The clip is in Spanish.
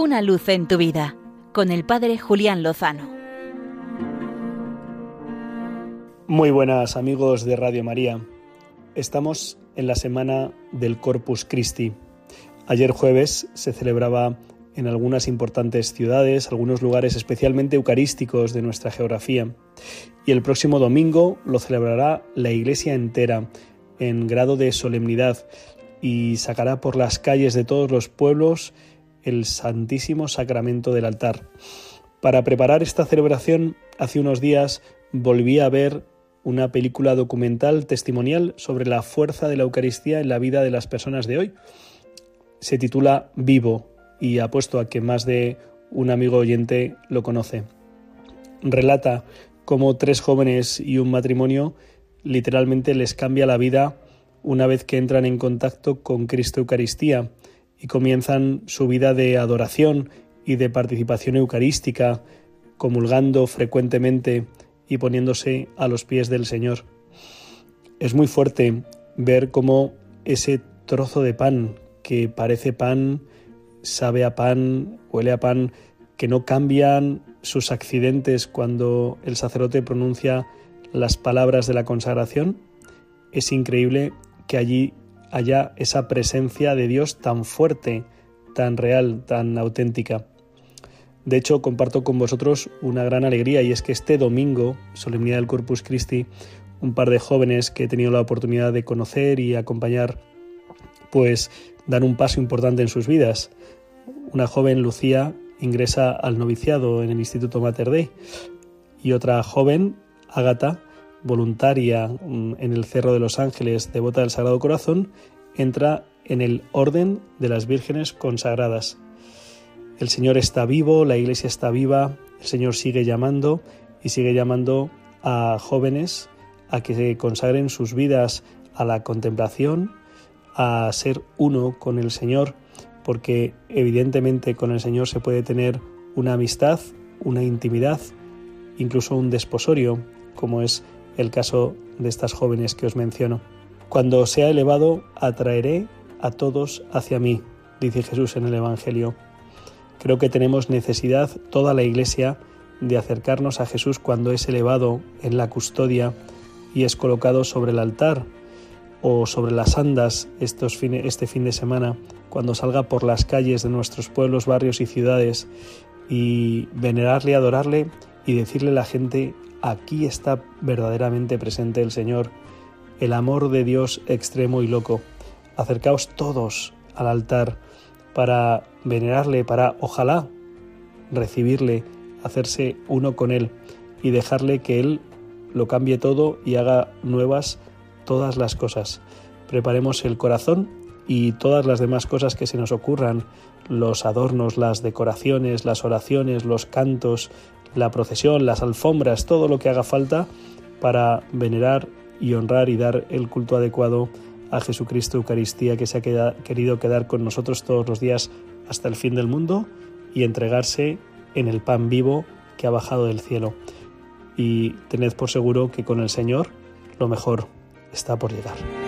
Una luz en tu vida con el Padre Julián Lozano. Muy buenas amigos de Radio María. Estamos en la semana del Corpus Christi. Ayer jueves se celebraba en algunas importantes ciudades, algunos lugares especialmente eucarísticos de nuestra geografía. Y el próximo domingo lo celebrará la Iglesia entera en grado de solemnidad y sacará por las calles de todos los pueblos el Santísimo Sacramento del altar. Para preparar esta celebración, hace unos días volví a ver una película documental testimonial sobre la fuerza de la Eucaristía en la vida de las personas de hoy. Se titula Vivo y apuesto a que más de un amigo oyente lo conoce. Relata cómo tres jóvenes y un matrimonio literalmente les cambia la vida una vez que entran en contacto con Cristo Eucaristía y comienzan su vida de adoración y de participación eucarística, comulgando frecuentemente y poniéndose a los pies del Señor. Es muy fuerte ver cómo ese trozo de pan que parece pan, sabe a pan, huele a pan, que no cambian sus accidentes cuando el sacerdote pronuncia las palabras de la consagración, es increíble que allí haya esa presencia de Dios tan fuerte, tan real, tan auténtica. De hecho, comparto con vosotros una gran alegría y es que este domingo, solemnidad del Corpus Christi, un par de jóvenes que he tenido la oportunidad de conocer y acompañar, pues dan un paso importante en sus vidas. Una joven, Lucía, ingresa al noviciado en el Instituto Mater Dei y otra joven, Ágata, voluntaria mm, en el Cerro de los Ángeles, devota del Sagrado Corazón, entra en el orden de las vírgenes consagradas. El Señor está vivo, la Iglesia está viva, el Señor sigue llamando y sigue llamando a jóvenes a que se consagren sus vidas a la contemplación, a ser uno con el Señor, porque evidentemente con el Señor se puede tener una amistad, una intimidad, incluso un desposorio, como es el caso de estas jóvenes que os menciono. Cuando sea elevado, atraeré a todos hacia mí, dice Jesús en el Evangelio. Creo que tenemos necesidad, toda la Iglesia, de acercarnos a Jesús cuando es elevado en la custodia y es colocado sobre el altar o sobre las andas estos este fin de semana, cuando salga por las calles de nuestros pueblos, barrios y ciudades y venerarle, adorarle y decirle a la gente, aquí está verdaderamente presente el Señor, el amor de Dios extremo y loco. Acercaos todos al altar para venerarle, para ojalá recibirle, hacerse uno con Él y dejarle que Él lo cambie todo y haga nuevas todas las cosas. Preparemos el corazón y todas las demás cosas que se nos ocurran, los adornos, las decoraciones, las oraciones, los cantos, la procesión, las alfombras, todo lo que haga falta para venerar y honrar y dar el culto adecuado a Jesucristo Eucaristía que se ha querido quedar con nosotros todos los días hasta el fin del mundo y entregarse en el pan vivo que ha bajado del cielo. Y tened por seguro que con el Señor lo mejor está por llegar.